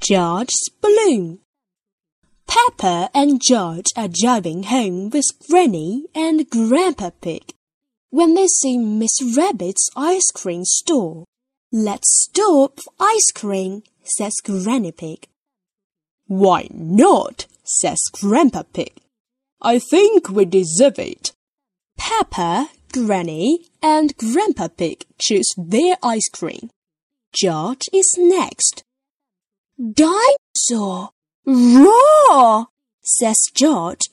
George's balloon. Peppa and George are driving home with Granny and Grandpa Pig when they see Miss Rabbit's ice cream store. Let's stop for ice cream, says Granny Pig. Why not? says Grandpa Pig. I think we deserve it. Peppa, Granny, and Grandpa Pig choose their ice cream. George is next. Dinosaur! Roar! says George.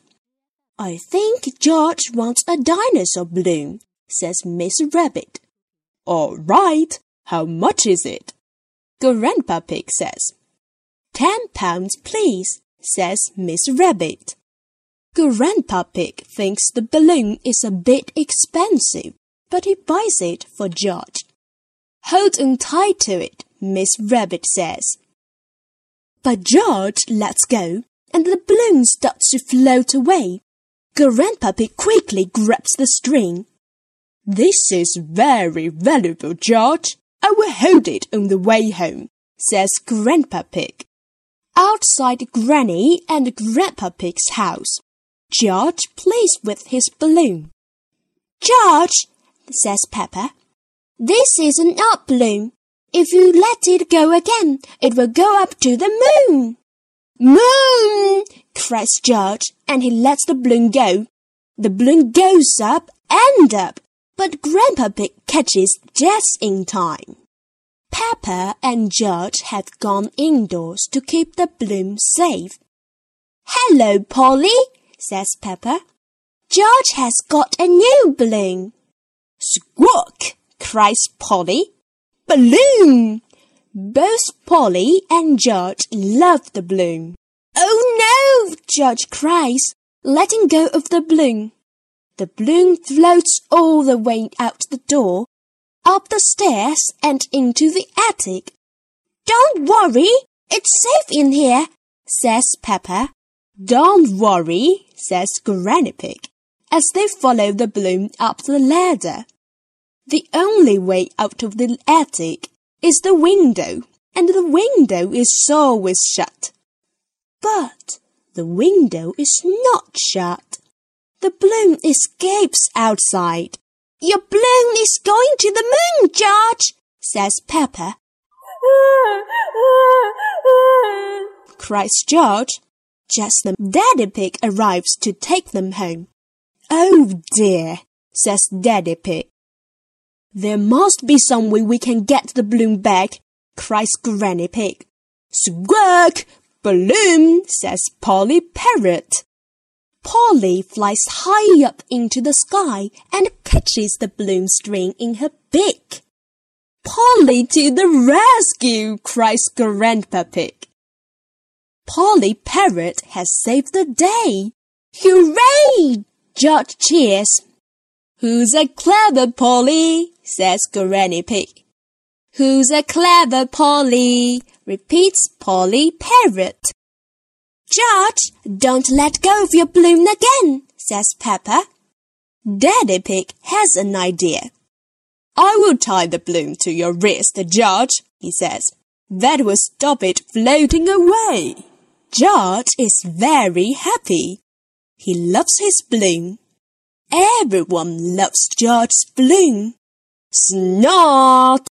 I think George wants a dinosaur balloon, says Miss Rabbit. All right. How much is it? Grandpa Pig says. Ten pounds, please, says Miss Rabbit. Grandpa Pig thinks the balloon is a bit expensive, but he buys it for George. Hold on tight to it, Miss Rabbit says. But George lets go, and the balloon starts to float away. Grandpa Pig quickly grabs the string. This is very valuable, George. I will hold it on the way home, says Grandpa Pig. Outside Granny and Grandpa Pig's house, George plays with his balloon. George, says Peppa, this is an up balloon. If you let it go again, it will go up to the moon. Moon! cries George, and he lets the balloon go. The balloon goes up and up, but Grandpa Pig catches just in time. Peppa and George had gone indoors to keep the balloon safe. Hello, Polly, says Peppa. George has got a new balloon. Squawk, cries Polly balloon! Both Polly and George love the balloon. Oh no! George cries, letting go of the balloon. The balloon floats all the way out the door, up the stairs, and into the attic. Don't worry, it's safe in here, says Peppa. Don't worry, says Granny Pig, as they follow the balloon up the ladder. The only way out of the attic is the window, and the window is always shut. But the window is not shut. The balloon escapes outside. Your balloon is going to the moon, George, says Peppa. cries George. Just then Daddy Pig arrives to take them home. Oh dear, says Daddy Pig. There must be some way we can get the balloon back, cries Granny Pig. Squawk! Balloon, says Polly Parrot. Polly flies high up into the sky and catches the balloon string in her beak. Polly to the rescue, cries Grandpa Pig. Polly Parrot has saved the day. Hooray! George cheers. Who's a clever Polly? says Granny Pig. Who's a clever Polly? repeats Polly Parrot. George, don't let go of your balloon again, says Peppa. Daddy Pig has an idea. I will tie the balloon to your wrist, George, he says. That will stop it floating away. George is very happy. He loves his balloon. Everyone loves George's balloon. Snort!